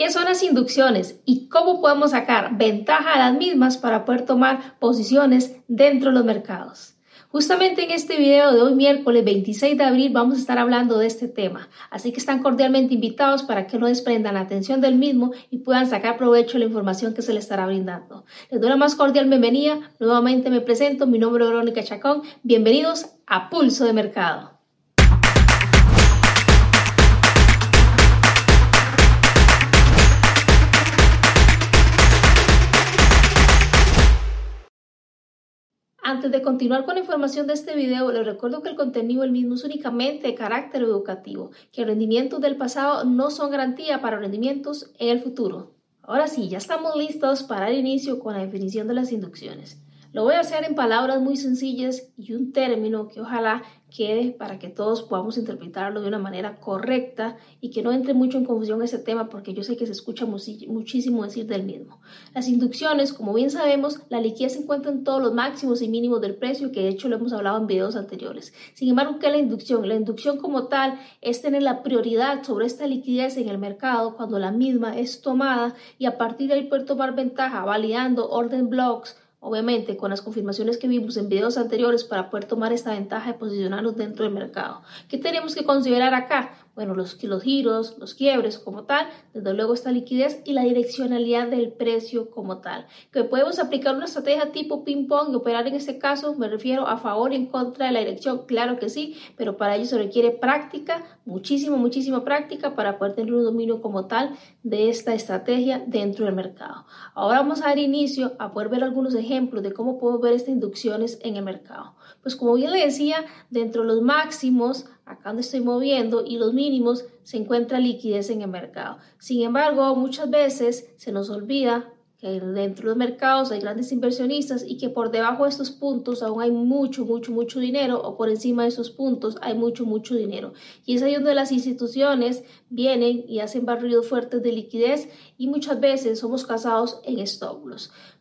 ¿Qué son las inducciones y cómo podemos sacar ventaja a las mismas para poder tomar posiciones dentro de los mercados? Justamente en este video de hoy miércoles 26 de abril vamos a estar hablando de este tema, así que están cordialmente invitados para que no desprendan la atención del mismo y puedan sacar provecho de la información que se les estará brindando. Les doy la más cordial bienvenida, nuevamente me presento, mi nombre es Verónica Chacón, bienvenidos a Pulso de Mercado. Antes de continuar con la información de este video, les recuerdo que el contenido del mismo es únicamente de carácter educativo, que rendimientos del pasado no son garantía para rendimientos en el futuro. Ahora sí, ya estamos listos para el inicio con la definición de las inducciones. Lo voy a hacer en palabras muy sencillas y un término que ojalá quede para que todos podamos interpretarlo de una manera correcta y que no entre mucho en confusión ese tema porque yo sé que se escucha muchísimo decir del mismo. Las inducciones, como bien sabemos, la liquidez se encuentra en todos los máximos y mínimos del precio que de hecho lo hemos hablado en videos anteriores. Sin embargo, ¿qué es la inducción? La inducción como tal es tener la prioridad sobre esta liquidez en el mercado cuando la misma es tomada y a partir de ahí poder tomar ventaja validando orden blocks obviamente con las confirmaciones que vimos en videos anteriores para poder tomar esta ventaja de posicionarnos dentro del mercado. ¿Qué tenemos que considerar acá? Bueno, los, los giros, los quiebres como tal, desde luego esta liquidez y la direccionalidad del precio como tal. Que podemos aplicar una estrategia tipo ping-pong y operar en este caso, me refiero a favor y en contra de la dirección, claro que sí, pero para ello se requiere práctica, muchísima, muchísima práctica para poder tener un dominio como tal de esta estrategia dentro del mercado. Ahora vamos a dar inicio a poder ver algunos ejemplos de cómo podemos ver estas inducciones en el mercado. Pues como bien le decía, dentro de los máximos acá donde estoy moviendo, y los mínimos, se encuentra liquidez en el mercado. Sin embargo, muchas veces se nos olvida que dentro de los mercados hay grandes inversionistas y que por debajo de estos puntos aún hay mucho, mucho, mucho dinero o por encima de esos puntos hay mucho, mucho dinero. Y es ahí donde las instituciones vienen y hacen barridos fuertes de liquidez y muchas veces somos casados en stop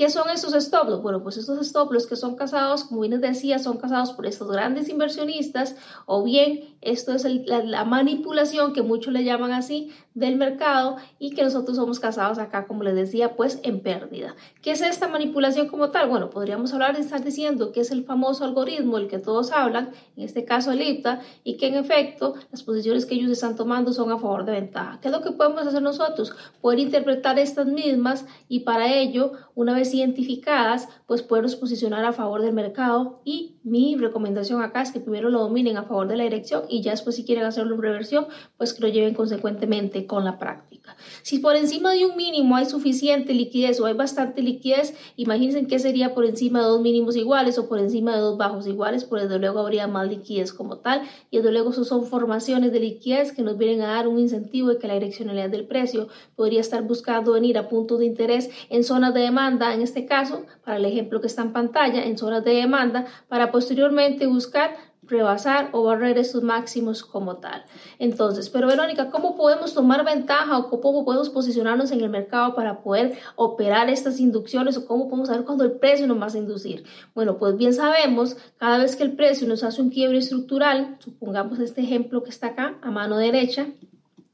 ¿Qué son esos stop? Bueno, pues estos stop que son casados, como bien les decía, son casados por estos grandes inversionistas o bien esto es la, manipulación que muchos le llaman así del mercado y que nosotros somos casados acá, como les decía, pues en pérdida. ¿Qué es esta manipulación como tal? Bueno, podríamos hablar de estar diciendo que es el famoso algoritmo, el que todos hablan, en este caso el IPTA, y que en efecto las posiciones que ellos están tomando son a favor de ventaja. ¿Qué es lo que podemos hacer nosotros? Poder interpretar estas mismas y para ello, una vez identificadas, pues poderlos posicionar a favor del mercado y mi recomendación acá es que primero lo dominen a favor de la dirección y ya después si quieren hacerlo en reversión, pues que lo lleven consecuentemente con la práctica. Si por encima de un mínimo hay suficiente liquidez o hay bastante liquidez, imagínense qué sería por encima de dos mínimos iguales o por encima de dos bajos iguales, pues desde luego habría más liquidez como tal y desde luego eso son formaciones de liquidez que nos vienen a dar un incentivo de que la direccionalidad del precio podría estar buscando venir a puntos de interés en zonas de demanda, en este caso, para el ejemplo que está en pantalla, en zonas de demanda, para posteriormente buscar rebasar o barrer esos máximos como tal. Entonces, pero Verónica, ¿cómo podemos tomar ventaja o cómo podemos posicionarnos en el mercado para poder operar estas inducciones o cómo podemos saber cuándo el precio nos va a inducir? Bueno, pues bien sabemos, cada vez que el precio nos hace un quiebre estructural, supongamos este ejemplo que está acá a mano derecha,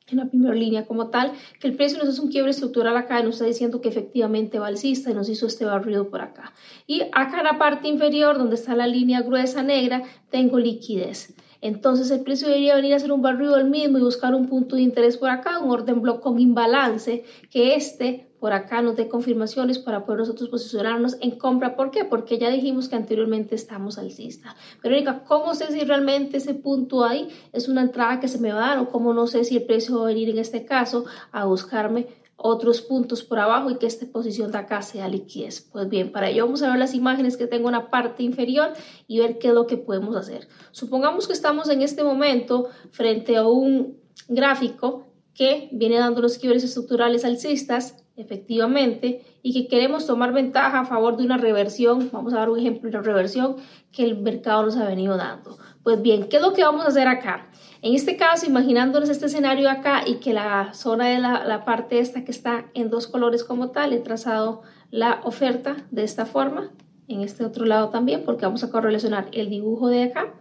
en la primera línea como tal, que el precio nos hace un quiebre estructural acá nos está diciendo que efectivamente va alcista y nos hizo este barrido por acá. Y acá en la parte inferior, donde está la línea gruesa negra, tengo liquidez. Entonces el precio debería venir a hacer un barrido del mismo y buscar un punto de interés por acá, un orden block con imbalance, que este por acá nos dé confirmaciones para poder nosotros posicionarnos en compra. ¿Por qué? Porque ya dijimos que anteriormente estamos alcista. Verónica, ¿cómo sé si realmente ese punto ahí es una entrada que se me va a dar o cómo no sé si el precio va a venir en este caso a buscarme otros puntos por abajo y que esta posición de acá sea liquidez. Pues bien, para ello vamos a ver las imágenes que tengo en la parte inferior y ver qué es lo que podemos hacer. Supongamos que estamos en este momento frente a un gráfico que viene dando los quiebres estructurales alcistas efectivamente, y que queremos tomar ventaja a favor de una reversión, vamos a dar un ejemplo de reversión que el mercado nos ha venido dando. Pues bien, ¿qué es lo que vamos a hacer acá? En este caso, imaginándonos este escenario acá y que la zona de la, la parte esta que está en dos colores como tal, he trazado la oferta de esta forma, en este otro lado también, porque vamos a correlacionar el dibujo de acá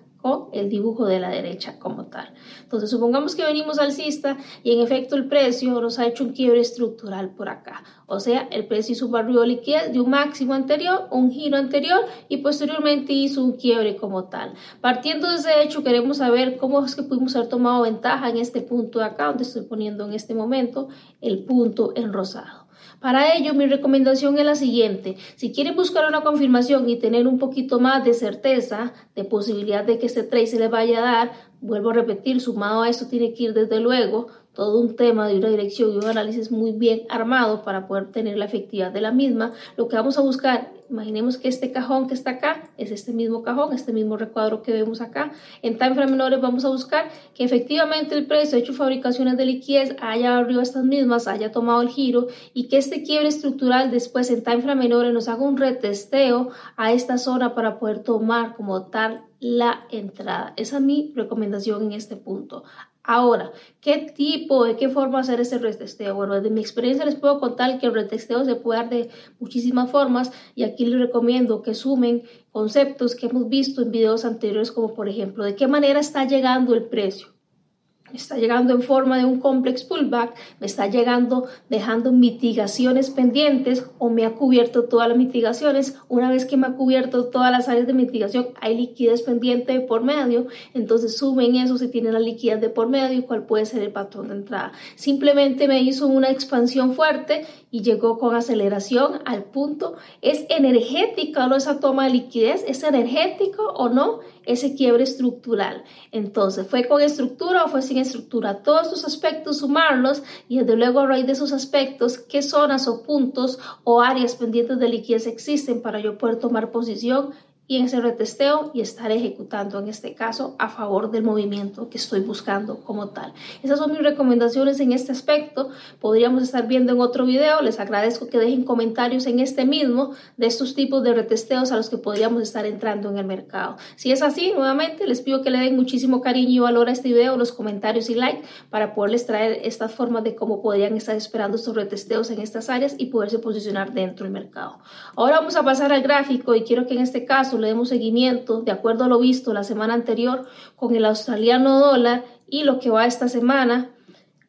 el dibujo de la derecha como tal. Entonces, supongamos que venimos alcista y en efecto el precio nos ha hecho un quiebre estructural por acá. O sea, el precio hizo un barrio de liquidez de un máximo anterior, un giro anterior y posteriormente hizo un quiebre como tal. Partiendo de ese hecho, queremos saber cómo es que pudimos haber tomado ventaja en este punto de acá, donde estoy poniendo en este momento el punto en rosado. Para ello, mi recomendación es la siguiente. Si quieren buscar una confirmación y tener un poquito más de certeza, de posibilidad de que este trade se le vaya a dar, vuelvo a repetir, sumado a esto tiene que ir desde luego todo un tema de una dirección y un análisis muy bien armado para poder tener la efectividad de la misma. Lo que vamos a buscar, imaginemos que este cajón que está acá es este mismo cajón, este mismo recuadro que vemos acá. En time frame menores vamos a buscar que efectivamente el precio hecho fabricaciones de liquidez haya arriba estas mismas, haya tomado el giro y que este quiebre estructural después en time frame menores nos haga un retesteo a esta zona para poder tomar como tal la entrada. Esa es mi recomendación en este punto. Ahora, ¿qué tipo, de qué forma hacer ese retesteo? Bueno, desde mi experiencia les puedo contar que el retesteo se puede dar de muchísimas formas y aquí les recomiendo que sumen conceptos que hemos visto en videos anteriores, como por ejemplo, de qué manera está llegando el precio está llegando en forma de un complex pullback, me está llegando dejando mitigaciones pendientes o me ha cubierto todas las mitigaciones. Una vez que me ha cubierto todas las áreas de mitigación, hay liquidez pendiente de por medio, entonces sumen eso si tienen la liquidez de por medio y cuál puede ser el patrón de entrada. Simplemente me hizo una expansión fuerte y llegó con aceleración al punto. ¿Es energética o no esa toma de liquidez? ¿Es energético o no? Ese quiebre estructural. Entonces, ¿fue con estructura o fue sin estructura? Todos estos aspectos, sumarlos y desde luego a raíz de esos aspectos, qué zonas o puntos o áreas pendientes de liquidez existen para yo poder tomar posición y en ese retesteo y estar ejecutando en este caso a favor del movimiento que estoy buscando como tal. Esas son mis recomendaciones en este aspecto. Podríamos estar viendo en otro video. Les agradezco que dejen comentarios en este mismo de estos tipos de retesteos a los que podríamos estar entrando en el mercado. Si es así, nuevamente les pido que le den muchísimo cariño y valor a este video, los comentarios y like para poderles traer estas formas de cómo podrían estar esperando estos retesteos en estas áreas y poderse posicionar dentro del mercado. Ahora vamos a pasar al gráfico y quiero que en este le demos seguimiento de acuerdo a lo visto la semana anterior con el australiano dólar y lo que va esta semana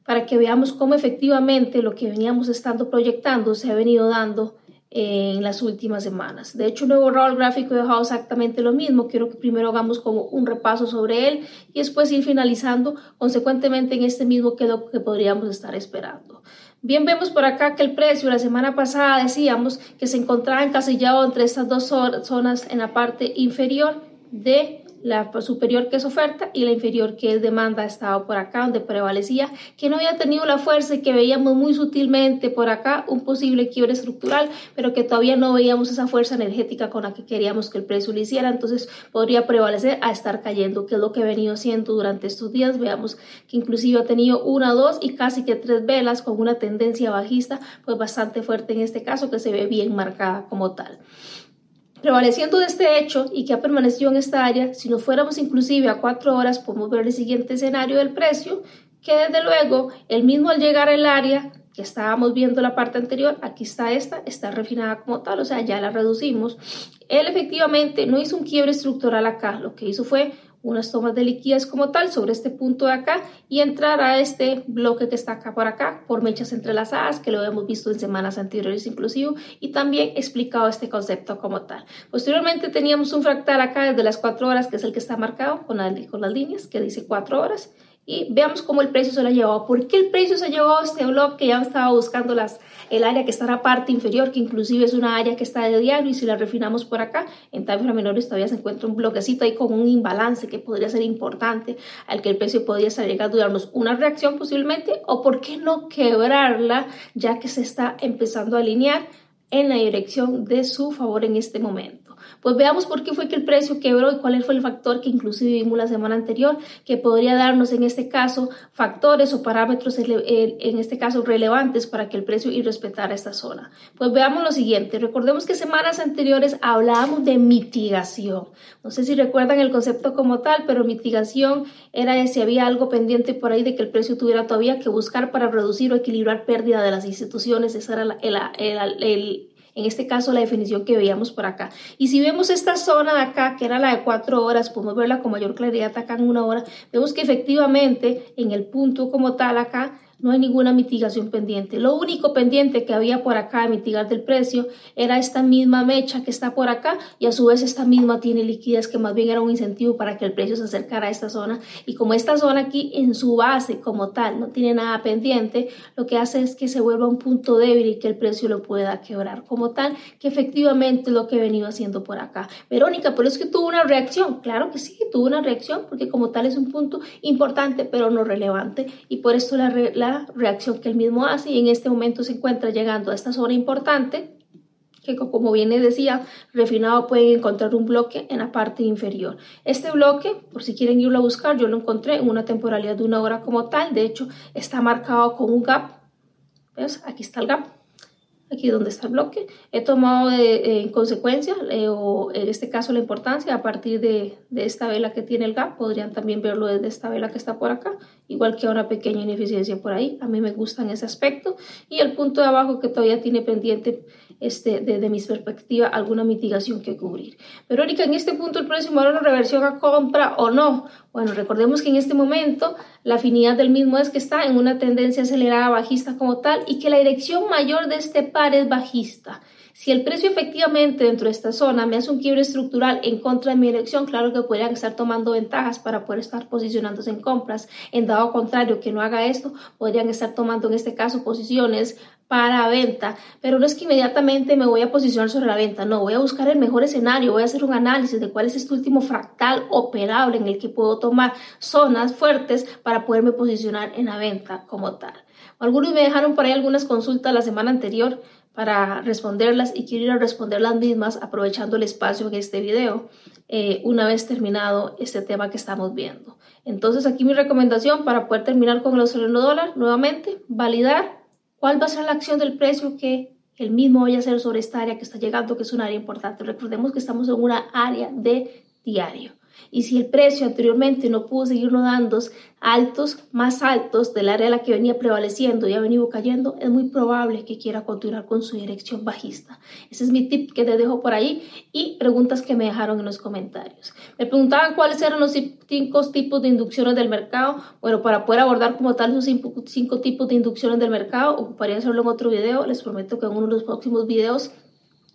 para que veamos cómo efectivamente lo que veníamos estando proyectando se ha venido dando en las últimas semanas. De hecho, no he borrado gráfico he dejado exactamente lo mismo. Quiero que primero hagamos como un repaso sobre él y después ir finalizando consecuentemente en este mismo que lo que podríamos estar esperando. Bien, vemos por acá que el precio la semana pasada decíamos que se encontraba encasillado entre estas dos zonas en la parte inferior de la superior que es oferta y la inferior que es demanda. Estaba por acá donde prevalecía que no había tenido la fuerza y que veíamos muy sutilmente por acá un posible quiebre estructural pero que todavía no veíamos esa fuerza energética con la que queríamos que el precio lo hiciera. Entonces podría prevalecer a estar cayendo que es lo que ha venido haciendo durante estos días. Veamos que inclusive ha tenido una dos y casi que tres velas con una tendencia bajista pues bastante fuerte en este caso que se ve bien marcada como tal Prevaleciendo de este hecho y que ha permanecido en esta área, si nos fuéramos inclusive a cuatro horas, podemos ver el siguiente escenario del precio, que desde luego el mismo al llegar al área que estábamos viendo la parte anterior, aquí está esta, está refinada como tal, o sea, ya la reducimos. Él efectivamente no hizo un quiebre estructural acá, lo que hizo fue unas tomas de liquidez como tal sobre este punto de acá y entrar a este bloque que está acá por acá por mechas entrelazadas que lo hemos visto en semanas anteriores inclusive y también explicado este concepto como tal. Posteriormente teníamos un fractal acá desde las 4 horas que es el que está marcado con, con las líneas que dice 4 horas y veamos cómo el precio se lo ha llevado. ¿Por qué el precio se llevó a este blog que ya estaba buscando las, el área que está en la parte inferior, que inclusive es una área que está de diario y si la refinamos por acá, en time menores todavía se encuentra un bloquecito ahí con un imbalance que podría ser importante al que el precio podría estar llegando a darnos una reacción posiblemente o por qué no quebrarla ya que se está empezando a alinear en la dirección de su favor en este momento. Pues veamos por qué fue que el precio quebró y cuál fue el factor que inclusive vimos la semana anterior, que podría darnos en este caso factores o parámetros en este caso relevantes para que el precio y respetara esta zona. Pues veamos lo siguiente, recordemos que semanas anteriores hablábamos de mitigación. No sé si recuerdan el concepto como tal, pero mitigación era de si había algo pendiente por ahí de que el precio tuviera todavía que buscar para reducir o equilibrar pérdida de las instituciones. Ese era el en este caso la definición que veíamos por acá. Y si vemos esta zona de acá, que era la de cuatro horas, podemos verla con mayor claridad acá en una hora, vemos que efectivamente en el punto como tal acá, no hay ninguna mitigación pendiente. Lo único pendiente que había por acá de mitigar del precio era esta misma mecha que está por acá y a su vez esta misma tiene liquidez que más bien era un incentivo para que el precio se acercara a esta zona y como esta zona aquí en su base como tal no tiene nada pendiente, lo que hace es que se vuelva un punto débil y que el precio lo pueda quebrar como tal, que efectivamente lo que he venido haciendo por acá. Verónica, pero es que tuvo una reacción, claro que sí, tuvo una reacción porque como tal es un punto importante pero no relevante y por esto la, la reacción que él mismo hace y en este momento se encuentra llegando a esta zona importante que como bien les decía, refinado pueden encontrar un bloque en la parte inferior. Este bloque, por si quieren irlo a buscar, yo lo encontré en una temporalidad de una hora como tal, de hecho está marcado con un gap, ¿ves? Aquí está el gap, aquí donde está el bloque. He tomado en consecuencia, eh, o en este caso la importancia, a partir de, de, esta vela que tiene el gap, podrían también verlo desde esta vela que está por acá, igual que una pequeña ineficiencia por ahí. A mí me gusta en ese aspecto. Y el punto de abajo que todavía tiene pendiente, este, desde mi perspectiva, alguna mitigación que cubrir. Pero Erika, en este punto el precio una reversión a compra o no. Bueno, recordemos que en este momento la afinidad del mismo es que está en una tendencia acelerada bajista como tal y que la dirección mayor de este par es bajista. Si el precio efectivamente dentro de esta zona me hace un quiebre estructural en contra de mi dirección, claro que podrían estar tomando ventajas para poder estar posicionándose en compras. En dado contrario, que no haga esto, podrían estar tomando en este caso posiciones para venta, pero no es que inmediatamente me voy a posicionar sobre la venta, no, voy a buscar el mejor escenario, voy a hacer un análisis de cuál es este último fractal operable en el que puedo tomar zonas fuertes para poderme posicionar en la venta como tal. Algunos me dejaron por ahí algunas consultas la semana anterior para responderlas y quiero ir a responder las mismas aprovechando el espacio en este video eh, una vez terminado este tema que estamos viendo. Entonces aquí mi recomendación para poder terminar con el australiano dólar, nuevamente, validar cuál va a ser la acción del precio que el mismo vaya a hacer sobre esta área que está llegando, que es un área importante. Recordemos que estamos en una área de diario. Y si el precio anteriormente no pudo seguir dando altos, más altos del área a la que venía prevaleciendo y ha venido cayendo, es muy probable que quiera continuar con su dirección bajista. Ese es mi tip que te dejo por ahí y preguntas que me dejaron en los comentarios. Me preguntaban cuáles eran los cinco tipos de inducciones del mercado. Bueno, para poder abordar como tal esos cinco, tipos de inducciones del mercado, ocuparía hacerlo en otro video. Les prometo que en uno de los próximos videos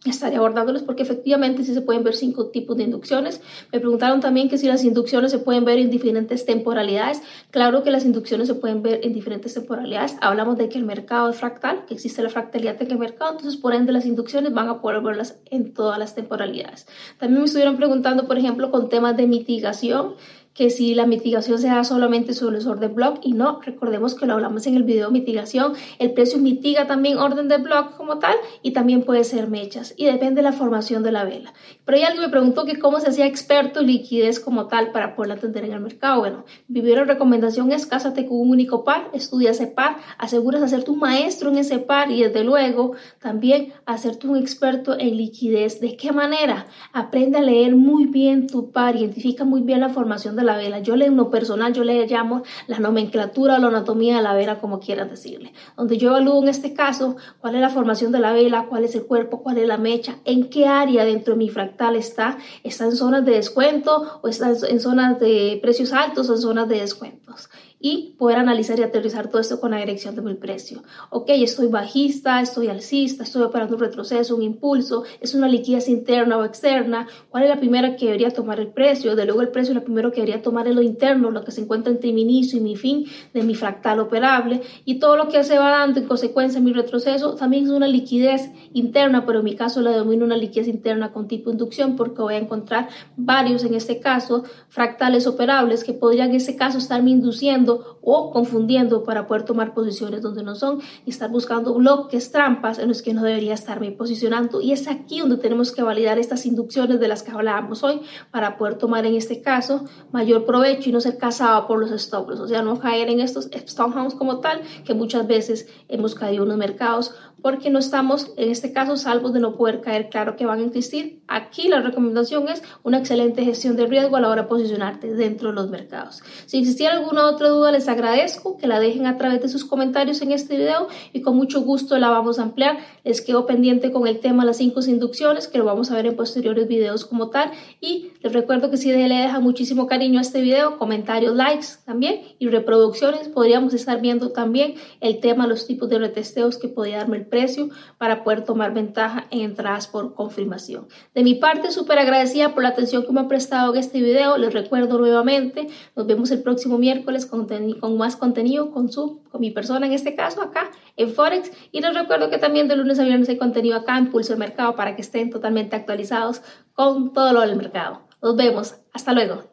estaré abordándolos porque efectivamente sí se pueden ver cinco tipos de inducciones. Me preguntaron también que si las inducciones se pueden ver en diferentes temporalidades. Claro que las inducciones se pueden ver en diferentes temporalidades. Hablamos de que el mercado es fractal, que existe la fractalidad en el mercado, entonces por ende las inducciones van a poder verlas en todas las temporalidades. También me estuvieron preguntando, por ejemplo, con temas de mitigación que si la mitigación se da solamente sobre el orden block y no, recordemos que lo hablamos en el video de mitigación, el precio mitiga también orden de block como tal y también puede ser mechas y depende de la formación de la vela. Pero hay alguien me preguntó que cómo se hacía experto en liquidez como tal para poderla atender en el mercado. Bueno, mi recomendación es cásate con un único par, estudia ese par, aseguras hacerte un maestro en ese par y desde luego también hacerte un experto en liquidez. ¿De qué manera? Aprende a leer muy bien tu par, identifica muy bien la formación de la vela. Yo le, en lo personal, yo le llamo la nomenclatura o la anatomía de la vela, como quieras decirle. Donde yo evalúo en este caso cuál es la formación de la vela, cuál es el cuerpo, cuál es la mecha, en qué área dentro de mi fractal está. ¿Está en zonas de descuento o está en zonas de precios altos o en zonas de descuentos? Y poder analizar y aterrizar todo esto con la dirección de mi precio. Ok, estoy bajista, estoy alcista, estoy operando un retroceso, un impulso, es una liquidez interna o externa. ¿Cuál es la primera que debería tomar el precio? De luego el precio lo primero que debería tomar es lo interno, lo que se encuentra entre mi inicio y mi fin de mi fractal operable y todo lo que se va dando en consecuencia en mi retroceso también es una liquidez interna, pero en mi caso la domino una liquidez interna con tipo inducción porque voy a encontrar varios en este caso fractales operables que podrían en este caso estarme induciendo o confundiendo para poder tomar posiciones donde no son y estar buscando bloques, trampas en los que no debería estarme posicionando. Y es aquí donde tenemos que validar estas inducciones de las que hablábamos hoy para poder tomar en este caso mayor provecho y no ser cazado por los stop o sea, no caer en estos stop como tal que muchas veces hemos caído en los mercados porque no estamos en este caso salvos de no poder caer. Claro que van a existir. Aquí la recomendación es una excelente gestión de riesgo a la hora de posicionarte dentro de los mercados. Si existiera alguna otra duda, les agradezco que la dejen a través de sus comentarios en este video y con mucho gusto la vamos a ampliar. Les quedo pendiente con el tema las cinco inducciones que lo vamos a ver en posteriores videos como tal y les recuerdo que si le dejan muchísimo cariño a este video, comentarios, likes también y reproducciones, podríamos estar viendo también el tema los tipos de retesteos que podría darme el precio para poder tomar ventaja en entradas por confirmación. De mi parte, súper agradecida por la atención que me han prestado en este video. Les recuerdo nuevamente, nos vemos el próximo miércoles con, con más contenido con, su, con mi persona en este caso acá en Forex. Y les recuerdo que también de lunes a viernes hay contenido acá en Pulso el Mercado para que estén totalmente actualizados con todo lo del mercado. Nos vemos. Hasta luego.